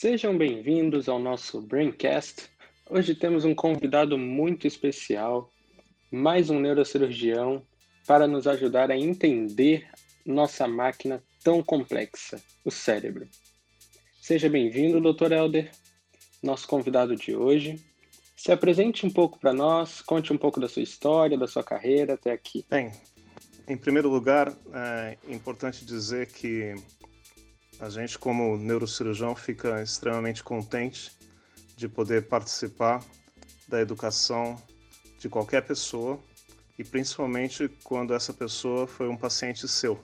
Sejam bem-vindos ao nosso Braincast. Hoje temos um convidado muito especial, mais um neurocirurgião, para nos ajudar a entender nossa máquina tão complexa, o cérebro. Seja bem-vindo, Dr. Helder, nosso convidado de hoje. Se apresente um pouco para nós, conte um pouco da sua história, da sua carreira até aqui. Bem, em primeiro lugar, é importante dizer que a gente, como neurocirurgião, fica extremamente contente de poder participar da educação de qualquer pessoa e principalmente quando essa pessoa foi um paciente seu.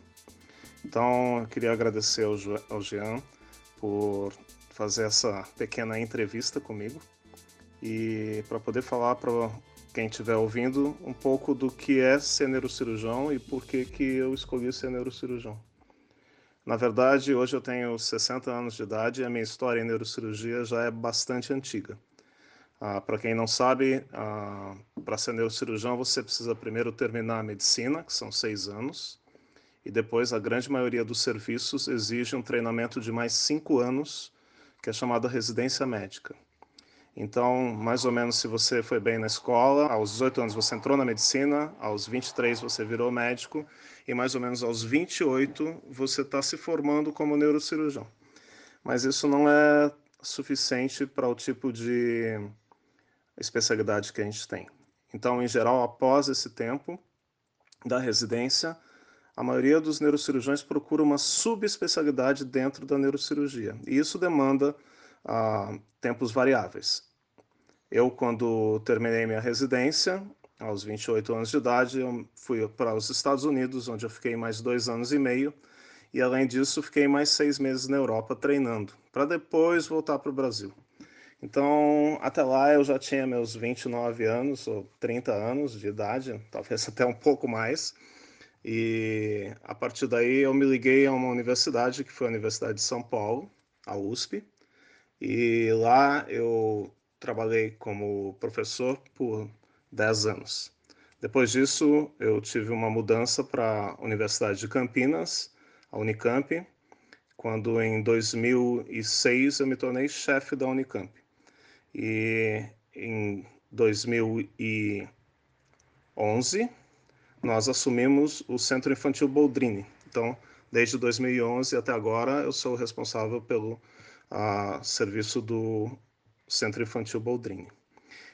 Então, eu queria agradecer ao Jean por fazer essa pequena entrevista comigo e para poder falar para quem estiver ouvindo um pouco do que é ser neurocirurgião e por que, que eu escolhi ser neurocirurgião. Na verdade, hoje eu tenho 60 anos de idade e a minha história em neurocirurgia já é bastante antiga. Ah, para quem não sabe, ah, para ser neurocirurgião você precisa primeiro terminar a medicina, que são seis anos, e depois a grande maioria dos serviços exige um treinamento de mais cinco anos, que é chamada residência médica. Então, mais ou menos, se você foi bem na escola, aos 18 anos você entrou na medicina, aos 23 você virou médico, e mais ou menos aos 28 você está se formando como neurocirurgião. Mas isso não é suficiente para o tipo de especialidade que a gente tem. Então, em geral, após esse tempo da residência, a maioria dos neurocirurgiões procura uma subespecialidade dentro da neurocirurgia. E isso demanda a tempos variáveis. Eu, quando terminei minha residência, aos 28 anos de idade, eu fui para os Estados Unidos, onde eu fiquei mais dois anos e meio, e além disso, fiquei mais seis meses na Europa treinando, para depois voltar para o Brasil. Então, até lá eu já tinha meus 29 anos ou 30 anos de idade, talvez até um pouco mais. E a partir daí eu me liguei a uma universidade, que foi a Universidade de São Paulo, a USP, e lá eu trabalhei como professor por 10 anos. Depois disso, eu tive uma mudança para a Universidade de Campinas, a Unicamp, quando em 2006 eu me tornei chefe da Unicamp. E em 2011 nós assumimos o Centro Infantil Boldrini. Então, desde 2011 até agora, eu sou responsável pelo a serviço do Centro Infantil Boldrini.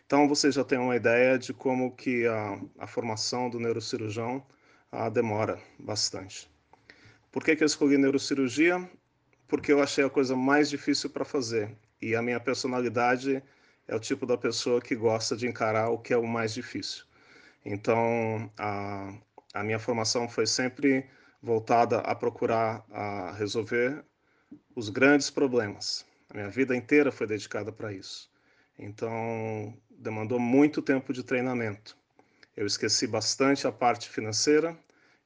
Então você já tem uma ideia de como que a, a formação do neurocirurgião a, demora bastante. Por que, que eu escolhi neurocirurgia? Porque eu achei a coisa mais difícil para fazer e a minha personalidade é o tipo da pessoa que gosta de encarar o que é o mais difícil. Então a, a minha formação foi sempre voltada a procurar a resolver os grandes problemas. A minha vida inteira foi dedicada para isso. Então, demandou muito tempo de treinamento. Eu esqueci bastante a parte financeira,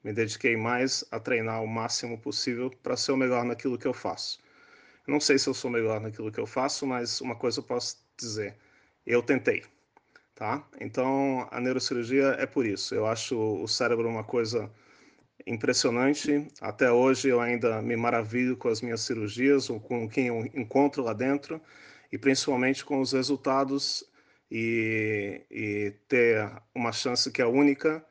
me dediquei mais a treinar o máximo possível para ser o melhor naquilo que eu faço. Não sei se eu sou melhor naquilo que eu faço, mas uma coisa eu posso dizer: eu tentei. Tá? Então, a neurocirurgia é por isso. Eu acho o cérebro uma coisa impressionante. Até hoje eu ainda me maravilho com as minhas cirurgias, ou com quem eu encontro lá dentro, e principalmente com os resultados e, e ter uma chance que é única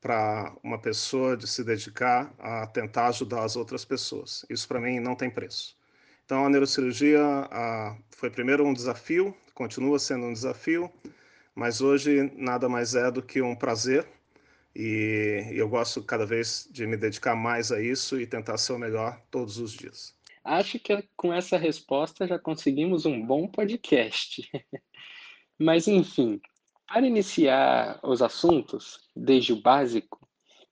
para uma pessoa de se dedicar a tentar ajudar as outras pessoas. Isso para mim não tem preço. Então a neurocirurgia a, foi primeiro um desafio, continua sendo um desafio, mas hoje nada mais é do que um prazer e eu gosto cada vez de me dedicar mais a isso e tentar ser o melhor todos os dias. Acho que com essa resposta já conseguimos um bom podcast. Mas, enfim, para iniciar os assuntos, desde o básico,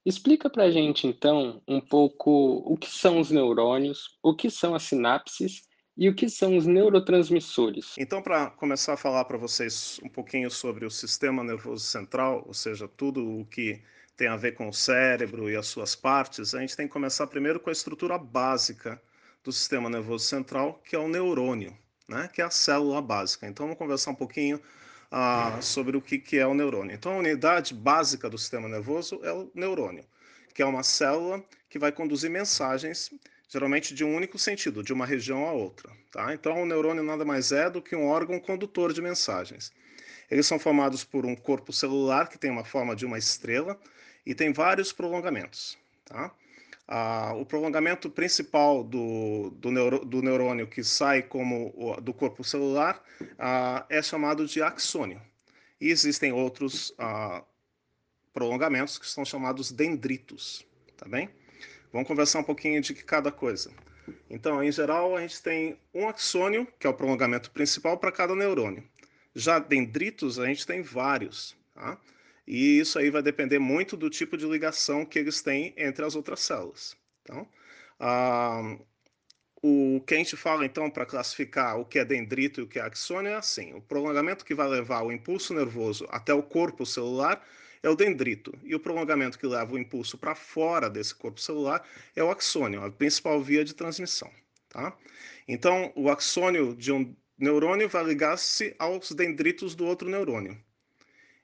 explica para a gente, então, um pouco o que são os neurônios, o que são as sinapses e o que são os neurotransmissores. Então, para começar a falar para vocês um pouquinho sobre o sistema nervoso central, ou seja, tudo o que tem a ver com o cérebro e as suas partes, a gente tem que começar primeiro com a estrutura básica do sistema nervoso central, que é o neurônio, né? que é a célula básica. Então vamos conversar um pouquinho uh, sobre o que, que é o neurônio. Então a unidade básica do sistema nervoso é o neurônio, que é uma célula que vai conduzir mensagens geralmente de um único sentido, de uma região a outra. Tá? Então, o neurônio nada mais é do que um órgão condutor de mensagens. Eles são formados por um corpo celular que tem uma forma de uma estrela e tem vários prolongamentos. Tá? Ah, o prolongamento principal do, do, neuro, do, neurônio que sai como o, do corpo celular ah, é chamado de axônio. E existem outros ah, prolongamentos que são chamados dendritos, tá bem? Vamos conversar um pouquinho de cada coisa. Então, em geral, a gente tem um axônio, que é o prolongamento principal para cada neurônio. Já dendritos, a gente tem vários, tá? E isso aí vai depender muito do tipo de ligação que eles têm entre as outras células. Então, ah, o que a gente fala, então, para classificar o que é dendrito e o que é axônio é assim: o prolongamento que vai levar o impulso nervoso até o corpo celular é o dendrito, e o prolongamento que leva o impulso para fora desse corpo celular é o axônio, a principal via de transmissão. Tá? Então, o axônio de um neurônio vai ligar-se aos dendritos do outro neurônio.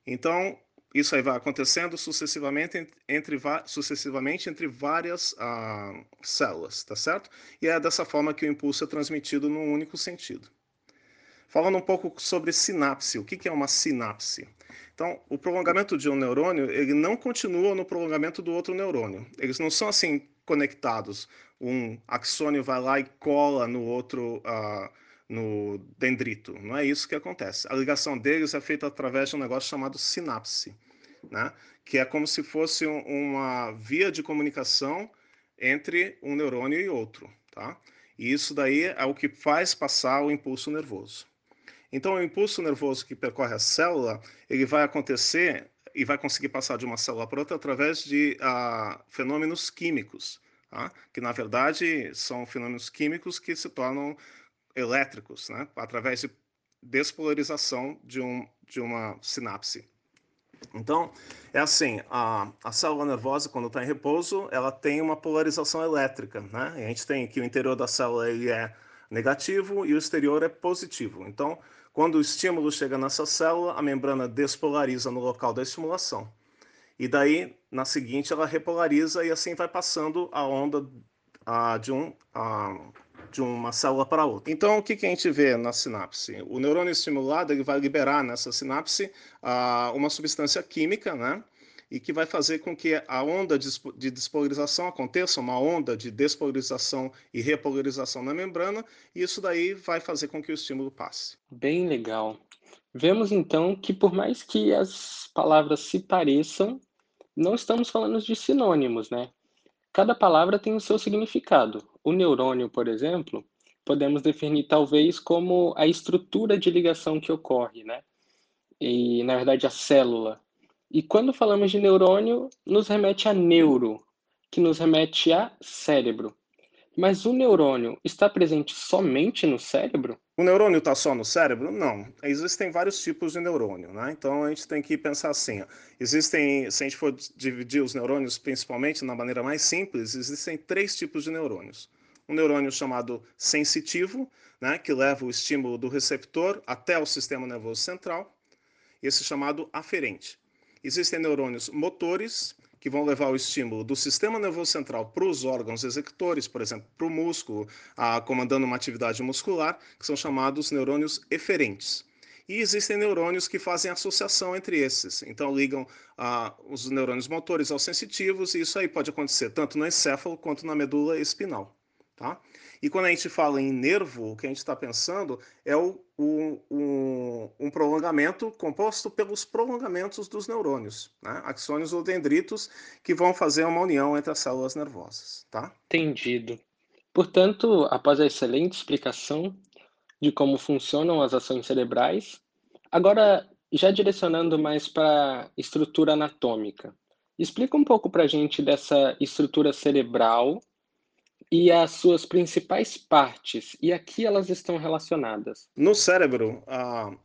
Então, isso aí vai acontecendo sucessivamente entre, sucessivamente entre várias ah, células, tá certo? E é dessa forma que o impulso é transmitido num único sentido. Falando um pouco sobre sinapse, o que é uma sinapse? Então, o prolongamento de um neurônio, ele não continua no prolongamento do outro neurônio. Eles não são assim conectados. Um axônio vai lá e cola no outro, uh, no dendrito. Não é isso que acontece. A ligação deles é feita através de um negócio chamado sinapse, né? que é como se fosse uma via de comunicação entre um neurônio e outro. Tá? E isso daí é o que faz passar o impulso nervoso. Então, o impulso nervoso que percorre a célula, ele vai acontecer e vai conseguir passar de uma célula para outra através de uh, fenômenos químicos, tá? que na verdade são fenômenos químicos que se tornam elétricos, né? através de despolarização de, um, de uma sinapse. Então, é assim, a, a célula nervosa, quando está em repouso, ela tem uma polarização elétrica. Né? E a gente tem que o interior da célula ele é negativo e o exterior é positivo. Então, quando o estímulo chega nessa célula, a membrana despolariza no local da estimulação. E daí, na seguinte, ela repolariza e assim vai passando a onda a, de, um, a, de uma célula para outra. Então, o que, que a gente vê na sinapse? O neurônio estimulado ele vai liberar nessa sinapse a, uma substância química, né? e que vai fazer com que a onda de despolarização aconteça, uma onda de despolarização e repolarização na membrana, e isso daí vai fazer com que o estímulo passe. Bem legal. Vemos então que por mais que as palavras se pareçam, não estamos falando de sinônimos, né? Cada palavra tem o seu significado. O neurônio, por exemplo, podemos definir talvez como a estrutura de ligação que ocorre, né? E na verdade a célula e quando falamos de neurônio, nos remete a neuro, que nos remete a cérebro. Mas o neurônio está presente somente no cérebro? O neurônio está só no cérebro? Não. Existem vários tipos de neurônio, né? Então a gente tem que pensar assim: existem, se a gente for dividir os neurônios principalmente na maneira mais simples, existem três tipos de neurônios. Um neurônio chamado sensitivo, né, que leva o estímulo do receptor até o sistema nervoso central, esse chamado aferente. Existem neurônios motores, que vão levar o estímulo do sistema nervoso central para os órgãos executores, por exemplo, para o músculo, a, comandando uma atividade muscular, que são chamados neurônios eferentes. E existem neurônios que fazem associação entre esses. Então, ligam os neurônios motores aos sensitivos, e isso aí pode acontecer tanto no encéfalo quanto na medula espinal. Tá? E quando a gente fala em nervo, o que a gente está pensando é o, o, o, um prolongamento composto pelos prolongamentos dos neurônios, né? axônios ou dendritos, que vão fazer uma união entre as células nervosas. Tá? Entendido. Portanto, após a excelente explicação de como funcionam as ações cerebrais, agora já direcionando mais para a estrutura anatômica, explica um pouco para a gente dessa estrutura cerebral e as suas principais partes, e aqui elas estão relacionadas. No cérebro,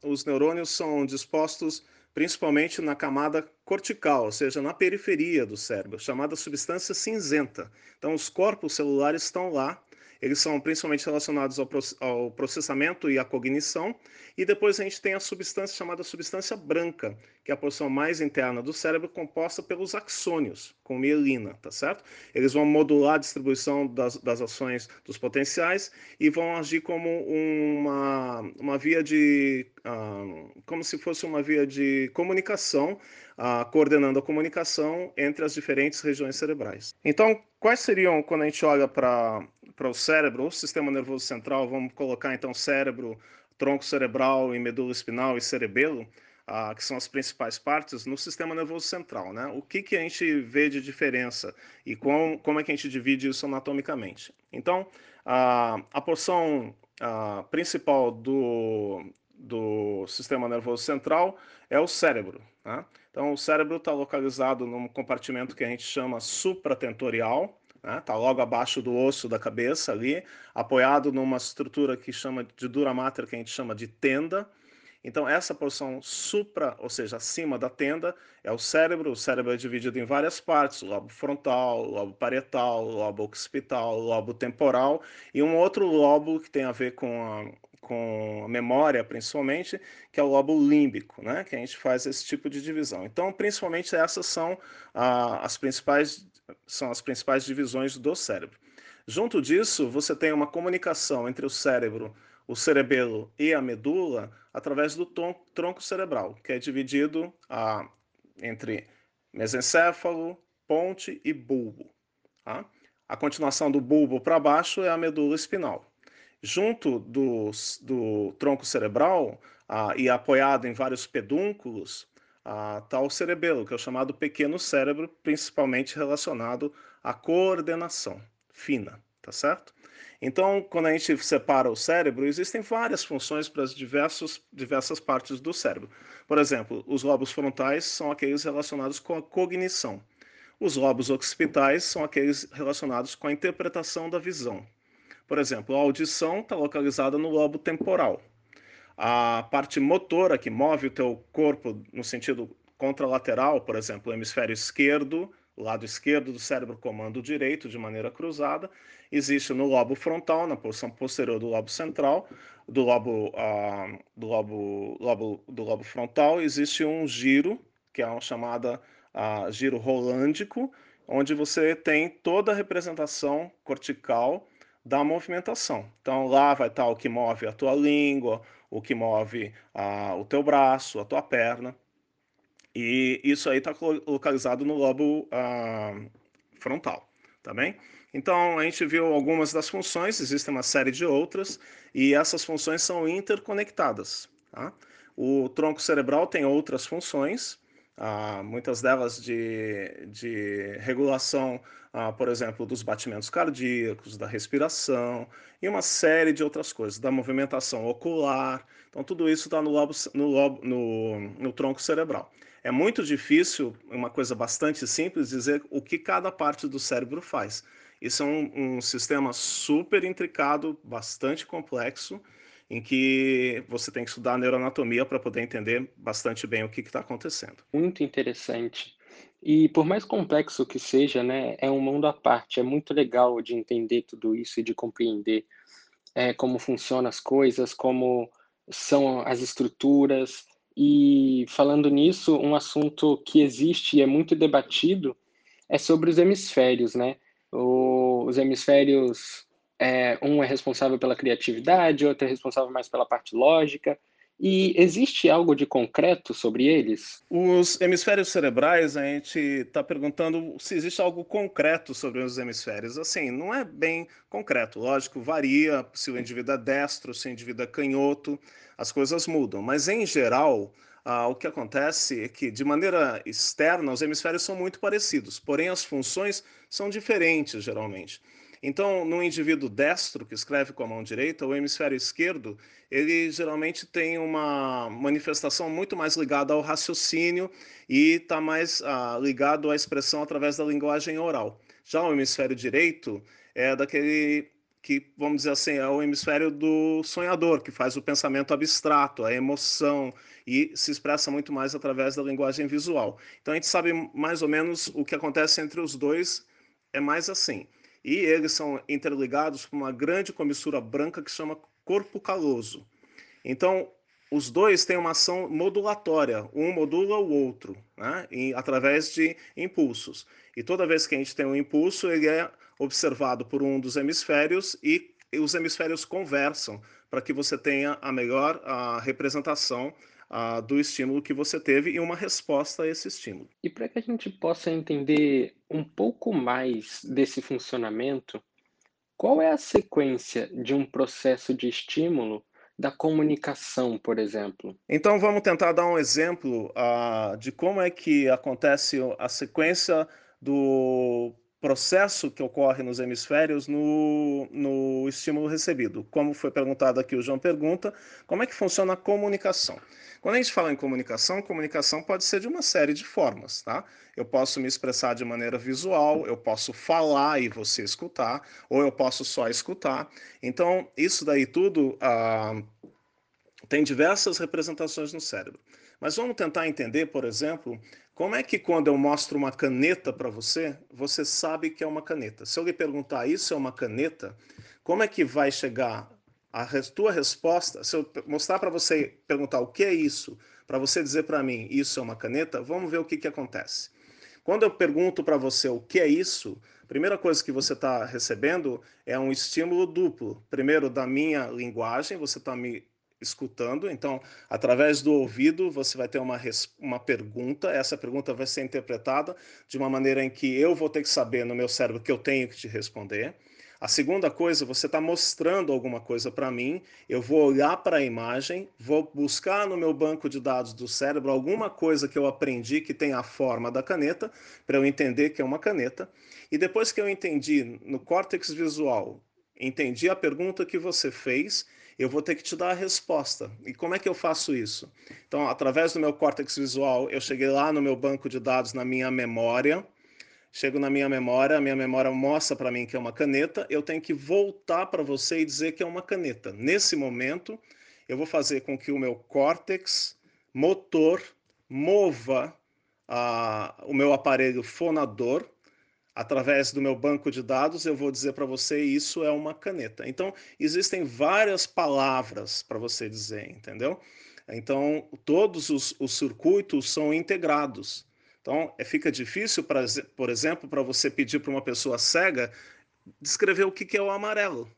os neurônios são dispostos principalmente na camada cortical, ou seja, na periferia do cérebro, chamada substância cinzenta. Então, os corpos celulares estão lá eles são principalmente relacionados ao, processamento e à cognição. E depois a gente tem a substância chamada substância branca, que é a porção mais interna do cérebro, composta pelos axônios, com mielina, tá certo? Eles vão modular a distribuição das, das ações dos potenciais e vão agir como uma, uma via de. Uh, como se fosse uma via de comunicação, uh, coordenando a comunicação entre as diferentes regiões cerebrais. Então, quais seriam, quando a gente olha para o cérebro, o sistema nervoso central, vamos colocar então cérebro, tronco cerebral e medula espinal e cerebelo, ah, que são as principais partes, no sistema nervoso central. Né? O que, que a gente vê de diferença e com, como é que a gente divide isso anatomicamente? Então, ah, a porção ah, principal do, do sistema nervoso central é o cérebro. Né? Então, o cérebro está localizado num compartimento que a gente chama supratentorial, né? Tá logo abaixo do osso da cabeça ali, apoiado numa estrutura que chama de dura mater, que a gente chama de tenda. Então, essa porção supra, ou seja, acima da tenda, é o cérebro. O cérebro é dividido em várias partes: lobo frontal, lobo parietal, lobo occipital, lobo temporal e um outro lobo que tem a ver com com a memória, principalmente, que é o lobo límbico, né? que a gente faz esse tipo de divisão. Então, principalmente essas são ah, as principais são as principais divisões do cérebro. Junto disso, você tem uma comunicação entre o cérebro, o cerebelo e a medula através do tronco cerebral, que é dividido ah, entre mesencéfalo, ponte e bulbo. Tá? A continuação do bulbo para baixo é a medula espinal. Junto do, do tronco cerebral ah, e apoiado em vários pedúnculos, a tal cerebelo, que é o chamado pequeno cérebro, principalmente relacionado à coordenação fina, tá certo? Então, quando a gente separa o cérebro, existem várias funções para as diversos, diversas partes do cérebro. Por exemplo, os lobos frontais são aqueles relacionados com a cognição. Os lobos occipitais são aqueles relacionados com a interpretação da visão. Por exemplo, a audição está localizada no lobo temporal, a parte motora que move o teu corpo no sentido contralateral, por exemplo, o hemisfério esquerdo, lado esquerdo do cérebro comanda o direito de maneira cruzada, existe no lobo frontal, na porção posterior do lobo central, do lobo, uh, do lobo, lobo, do lobo frontal, existe um giro, que é uma chamada uh, giro rolândico, onde você tem toda a representação cortical da movimentação. Então lá vai estar o que move a tua língua, o que move a, o teu braço, a tua perna. E isso aí está localizado no lobo a, frontal, tá bem? Então a gente viu algumas das funções, existe uma série de outras, e essas funções são interconectadas. Tá? O tronco cerebral tem outras funções, ah, muitas delas de, de regulação, ah, por exemplo, dos batimentos cardíacos, da respiração e uma série de outras coisas, da movimentação ocular. Então, tudo isso está no, lobo, no, lobo, no, no tronco cerebral. É muito difícil, uma coisa bastante simples, dizer o que cada parte do cérebro faz. Isso é um, um sistema super intricado, bastante complexo, em que você tem que estudar a neuroanatomia para poder entender bastante bem o que está acontecendo. Muito interessante. E por mais complexo que seja, né, é um mundo à parte. É muito legal de entender tudo isso e de compreender é, como funcionam as coisas, como são as estruturas. E falando nisso, um assunto que existe e é muito debatido é sobre os hemisférios, né? O, os hemisférios é, um é responsável pela criatividade, outro é responsável mais pela parte lógica. E existe algo de concreto sobre eles? Os hemisférios cerebrais, a gente está perguntando se existe algo concreto sobre os hemisférios. Assim, não é bem concreto, lógico, varia se o indivíduo é destro, se o indivíduo é canhoto, as coisas mudam. Mas, em geral, ah, o que acontece é que, de maneira externa, os hemisférios são muito parecidos, porém as funções são diferentes, geralmente. Então, no indivíduo destro, que escreve com a mão direita, o hemisfério esquerdo, ele geralmente tem uma manifestação muito mais ligada ao raciocínio e está mais ah, ligado à expressão através da linguagem oral. Já o hemisfério direito é daquele que, vamos dizer assim, é o hemisfério do sonhador, que faz o pensamento abstrato, a emoção, e se expressa muito mais através da linguagem visual. Então, a gente sabe mais ou menos o que acontece entre os dois, é mais assim. E eles são interligados por uma grande comissura branca que chama corpo caloso. Então, os dois têm uma ação modulatória, um modula o outro, né? e, através de impulsos. E toda vez que a gente tem um impulso, ele é observado por um dos hemisférios e, os hemisférios conversam para que você tenha a melhor a representação a, do estímulo que você teve e uma resposta a esse estímulo. E para que a gente possa entender um pouco mais desse funcionamento, qual é a sequência de um processo de estímulo da comunicação, por exemplo? Então vamos tentar dar um exemplo uh, de como é que acontece a sequência do processo que ocorre nos hemisférios no, no estímulo recebido. Como foi perguntado aqui, o João pergunta, como é que funciona a comunicação? Quando a gente fala em comunicação, comunicação pode ser de uma série de formas, tá? Eu posso me expressar de maneira visual, eu posso falar e você escutar, ou eu posso só escutar. Então, isso daí tudo ah, tem diversas representações no cérebro. Mas vamos tentar entender, por exemplo, como é que quando eu mostro uma caneta para você, você sabe que é uma caneta. Se eu lhe perguntar isso é uma caneta, como é que vai chegar a tua resposta, se eu mostrar para você, perguntar o que é isso, para você dizer para mim, isso é uma caneta, vamos ver o que, que acontece. Quando eu pergunto para você o que é isso, a primeira coisa que você está recebendo é um estímulo duplo. Primeiro, da minha linguagem, você está me escutando, então, através do ouvido, você vai ter uma, uma pergunta, essa pergunta vai ser interpretada de uma maneira em que eu vou ter que saber no meu cérebro que eu tenho que te responder. A segunda coisa, você está mostrando alguma coisa para mim, eu vou olhar para a imagem, vou buscar no meu banco de dados do cérebro alguma coisa que eu aprendi que tem a forma da caneta, para eu entender que é uma caneta. E depois que eu entendi no córtex visual, entendi a pergunta que você fez, eu vou ter que te dar a resposta. E como é que eu faço isso? Então, através do meu córtex visual, eu cheguei lá no meu banco de dados, na minha memória, chego na minha memória, a minha memória mostra para mim que é uma caneta, eu tenho que voltar para você e dizer que é uma caneta. Nesse momento, eu vou fazer com que o meu córtex motor mova a, o meu aparelho fonador através do meu banco de dados, eu vou dizer para você isso é uma caneta. Então, existem várias palavras para você dizer, entendeu? Então, todos os, os circuitos são integrados. Então, é, fica difícil, pra, por exemplo, para você pedir para uma pessoa cega descrever o que, que é o amarelo.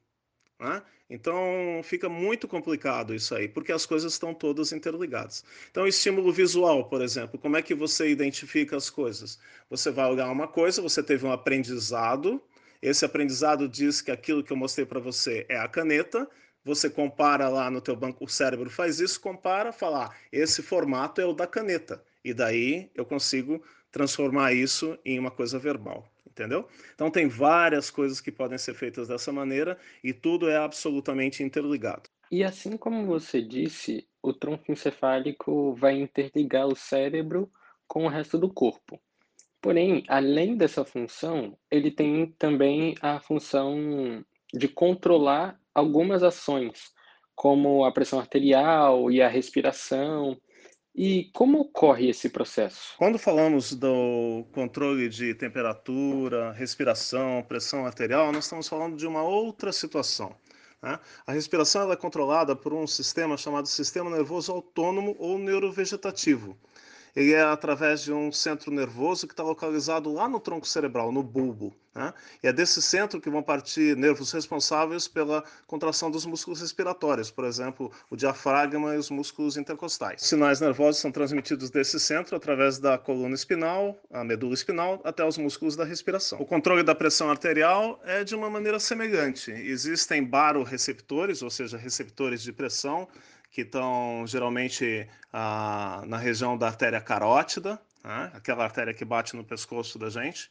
Né? Então, fica muito complicado isso aí, porque as coisas estão todas interligadas. Então, estímulo visual, por exemplo, como é que você identifica as coisas? Você vai olhar uma coisa, você teve um aprendizado, esse aprendizado diz que aquilo que eu mostrei para você é a caneta, você compara lá no teu banco, o cérebro faz isso, compara, fala, ah, esse formato é o da caneta. E daí eu consigo transformar isso em uma coisa verbal, entendeu? Então tem várias coisas que podem ser feitas dessa maneira e tudo é absolutamente interligado. E assim como você disse, o tronco encefálico vai interligar o cérebro com o resto do corpo. Porém, além dessa função, ele tem também a função de controlar algumas ações, como a pressão arterial e a respiração, e como ocorre esse processo? Quando falamos do controle de temperatura, respiração, pressão arterial, nós estamos falando de uma outra situação. Né? A respiração é controlada por um sistema chamado sistema nervoso autônomo ou neurovegetativo ele é através de um centro nervoso que está localizado lá no tronco cerebral, no bulbo. Né? E é desse centro que vão partir nervos responsáveis pela contração dos músculos respiratórios, por exemplo, o diafragma e os músculos intercostais. Os sinais nervosos são transmitidos desse centro através da coluna espinal, a medula espinal, até os músculos da respiração. O controle da pressão arterial é de uma maneira semelhante. Existem baroreceptores, ou seja, receptores de pressão, que estão geralmente ah, na região da artéria carótida, né? aquela artéria que bate no pescoço da gente.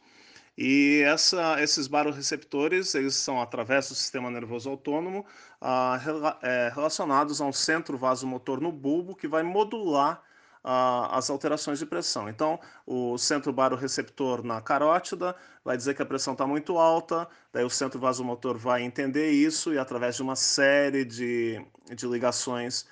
E essa, esses baroreceptores, eles são, através do sistema nervoso autônomo, ah, é, relacionados a um centro vasomotor no bulbo que vai modular as alterações de pressão. Então, o centro baroreceptor na carótida vai dizer que a pressão está muito alta, daí o centro vasomotor vai entender isso e, através de uma série de, de ligações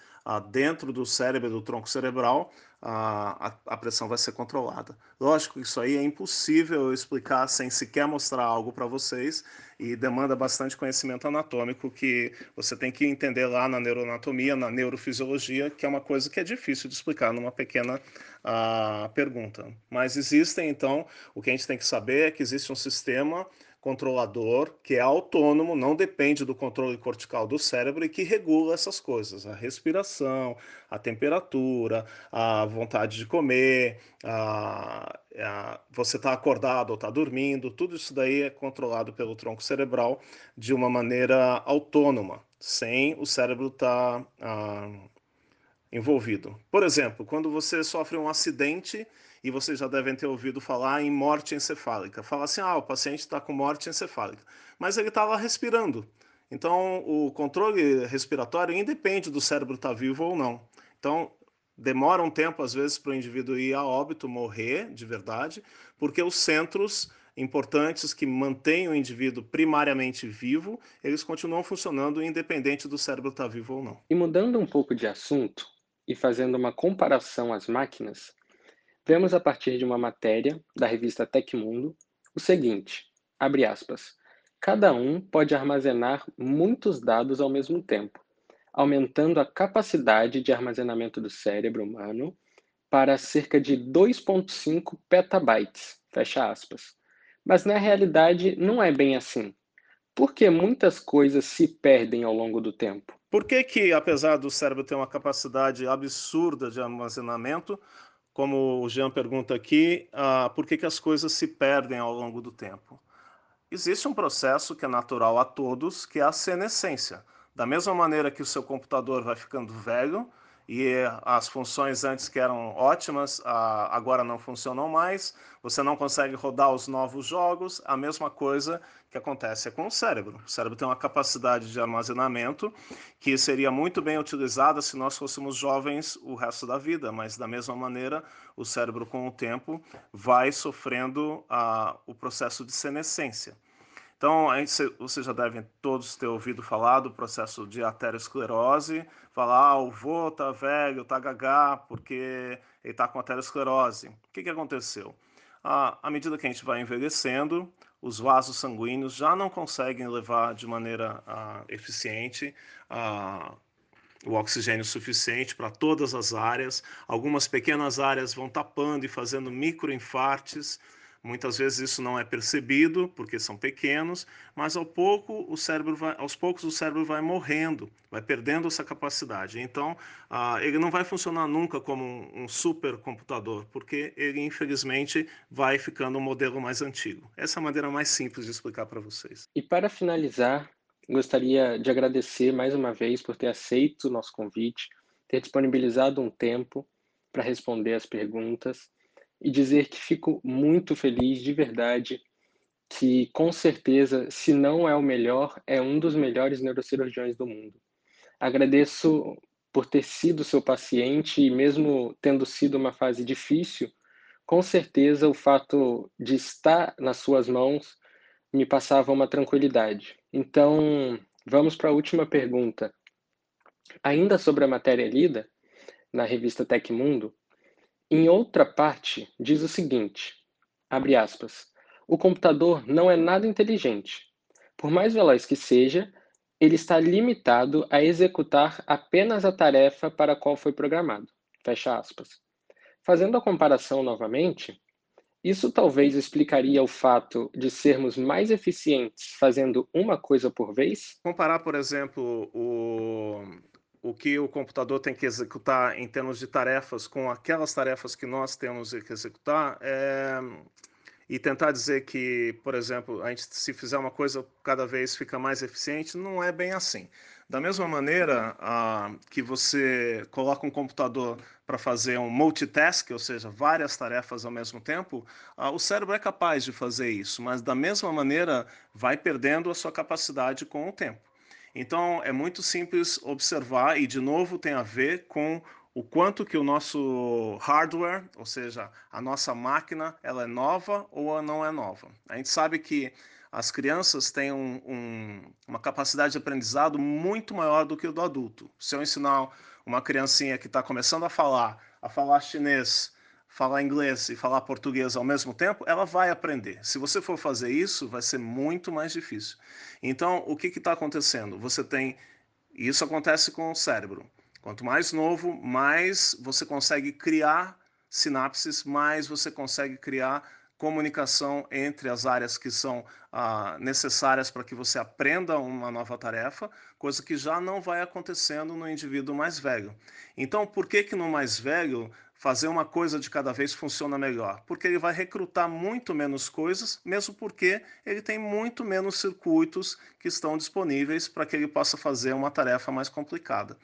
dentro do cérebro, do tronco cerebral, a, a, pressão vai ser controlada. Lógico que isso aí é impossível explicar sem sequer mostrar algo para vocês e demanda bastante conhecimento anatômico que você tem que entender lá na neuroanatomia, na neurofisiologia, que é uma coisa que é difícil de explicar numa pequena pergunta. Mas existem, então, o que a gente tem que saber é que existe um sistema controlador que é autônomo, não depende do controle cortical do cérebro e que regula essas coisas, a respiração, a temperatura, a vontade de comer, a, a, você está acordado ou está dormindo, tudo isso daí é controlado pelo tronco cerebral de uma maneira autônoma, sem o cérebro estar tá, ah, envolvido. Por exemplo, quando você sofre um acidente e vocês já devem ter ouvido falar em morte encefálica. Fala assim, ah, o paciente está com morte encefálica, mas ele estava respirando. Então, o controle respiratório independe do cérebro estar tá vivo ou não. Então, demora um tempo, às vezes, para o indivíduo ir a óbito, morrer de verdade, porque os centros importantes que mantêm o indivíduo primariamente vivo, eles continuam funcionando independente do cérebro estar tá vivo ou não. E mudando um pouco de assunto e fazendo uma comparação às máquinas, Vemos a partir de uma matéria da revista Tecmundo o seguinte, abre aspas, cada um pode armazenar muitos dados ao mesmo tempo, aumentando a capacidade de armazenamento do cérebro humano para cerca de 2.5 petabytes, fecha aspas. Mas na realidade não é bem assim. Porque muitas coisas se perdem ao longo do tempo. Por que que, apesar do cérebro ter uma capacidade absurda de armazenamento, como o Jean pergunta aqui, uh, por que, que as coisas se perdem ao longo do tempo? Existe um processo que é natural a todos, que é a senescência. Da mesma maneira que o seu computador vai ficando velho, e as funções antes que eram ótimas agora não funcionam mais, você não consegue rodar os novos jogos, a mesma coisa que acontece com o cérebro. O cérebro tem uma capacidade de armazenamento que seria muito bem utilizada se nós fôssemos jovens o resto da vida, mas da mesma maneira o cérebro com o tempo vai sofrendo o processo de senescência. Então, vocês já devem todos ter ouvido falar do processo de aterosclerose, falar, ah, o vô tá velho, tá gagá, porque ele tá com aterosclerose. O que, que aconteceu? Ah, à medida que a gente vai envelhecendo, os vasos sanguíneos já não conseguem levar de maneira ah, eficiente ah, o oxigênio suficiente para todas as áreas. Algumas pequenas áreas vão tapando e fazendo microinfartes, Muitas vezes isso não é percebido porque são pequenos, mas ao pouco o cérebro vai, aos poucos o cérebro vai morrendo, vai perdendo essa capacidade. Então, ah, ele não vai funcionar nunca como um, supercomputador, porque ele infelizmente vai ficando um modelo mais antigo. Essa é a maneira mais simples de explicar para vocês. E para finalizar, gostaria de agradecer mais uma vez por ter aceito o nosso convite, ter disponibilizado um tempo para responder as perguntas e dizer que fico muito feliz de verdade que com certeza, se não é o melhor, é um dos melhores neurocirurgiões do mundo. Agradeço por ter sido seu paciente e mesmo tendo sido uma fase difícil, com certeza o fato de estar nas suas mãos me passava uma tranquilidade. Então, vamos para a última pergunta. Ainda sobre a matéria lida na revista Tecmundo, em outra parte, diz o seguinte: abre aspas. O computador não é nada inteligente. Por mais veloz que seja, ele está limitado a executar apenas a tarefa para a qual foi programado. Fecha aspas. Fazendo a comparação novamente, isso talvez explicaria o fato de sermos mais eficientes fazendo uma coisa por vez? Comparar, por exemplo, o, o que o computador tem que executar em termos de tarefas com aquelas tarefas que nós temos que executar é, e tentar dizer que, por exemplo, a gente se fizer uma coisa cada vez fica mais eficiente, não é bem assim. Da mesma maneira que você coloca um computador para fazer um multitask, ou seja, várias tarefas ao mesmo tempo, o cérebro é capaz de fazer isso, mas da mesma maneira vai perdendo a sua capacidade com o tempo. Então é muito simples observar e de novo tem a ver com o quanto que o nosso hardware, ou seja, a nossa máquina, ela é nova ou não é nova. A gente sabe que as crianças têm um, um, uma capacidade de aprendizado muito maior do que o do adulto. Se eu ensinar uma criancinha que está começando a falar a falar chinês, falar inglês e falar português ao mesmo tempo, ela vai aprender. Se você for fazer isso, vai ser muito mais difícil. Então, o que está acontecendo? Você tem. Isso acontece com o cérebro. Quanto mais novo, mais você consegue criar sinapses, mais você consegue criar comunicação entre as áreas que são ah, necessárias para que você aprenda uma nova tarefa, coisa que já não vai acontecendo no indivíduo mais velho. Então, por que que no mais velho fazer uma coisa de cada vez funciona melhor? Porque ele vai recrutar muito menos coisas, mesmo porque ele tem muito menos circuitos que estão disponíveis para que ele possa fazer uma tarefa mais complicada.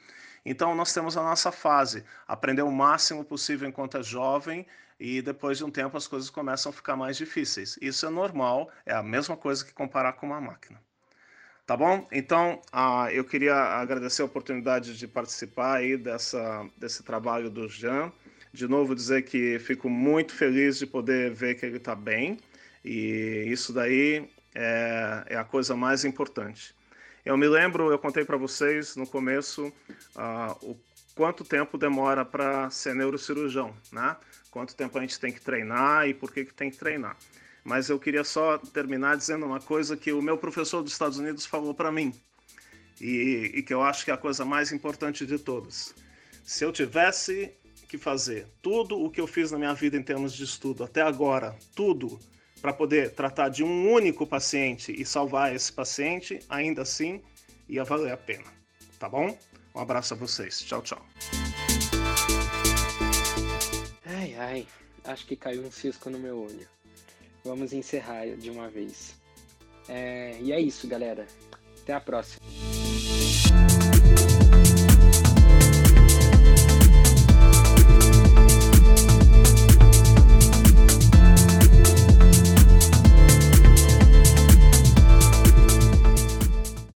Então, nós temos a nossa fase, aprender o máximo possível enquanto é jovem, e depois de um tempo as coisas começam a ficar mais difíceis. Isso é normal, é a mesma coisa que comparar com uma máquina. Tá bom? Então, uh, eu queria agradecer a oportunidade de participar aí dessa, desse trabalho do Jean. De novo, dizer que fico muito feliz de poder ver que ele está bem, e isso daí é, é a coisa mais importante. Eu me lembro, eu contei para vocês no começo uh, o quanto tempo demora para ser neurocirurgião, né? Quanto tempo a gente tem que treinar e por que, que tem que treinar. Mas eu queria só terminar dizendo uma coisa que o meu professor dos Estados Unidos falou para mim e, e que eu acho que é a coisa mais importante de todas. Se eu tivesse que fazer tudo o que eu fiz na minha vida em termos de estudo até agora, tudo para poder tratar de um único paciente e salvar esse paciente, ainda assim ia valer a pena. Tá bom? Um abraço a vocês. Tchau, tchau. Ai, ai, acho que caiu um cisco no meu olho. Vamos encerrar de uma vez. É, e é isso, galera. Até a próxima.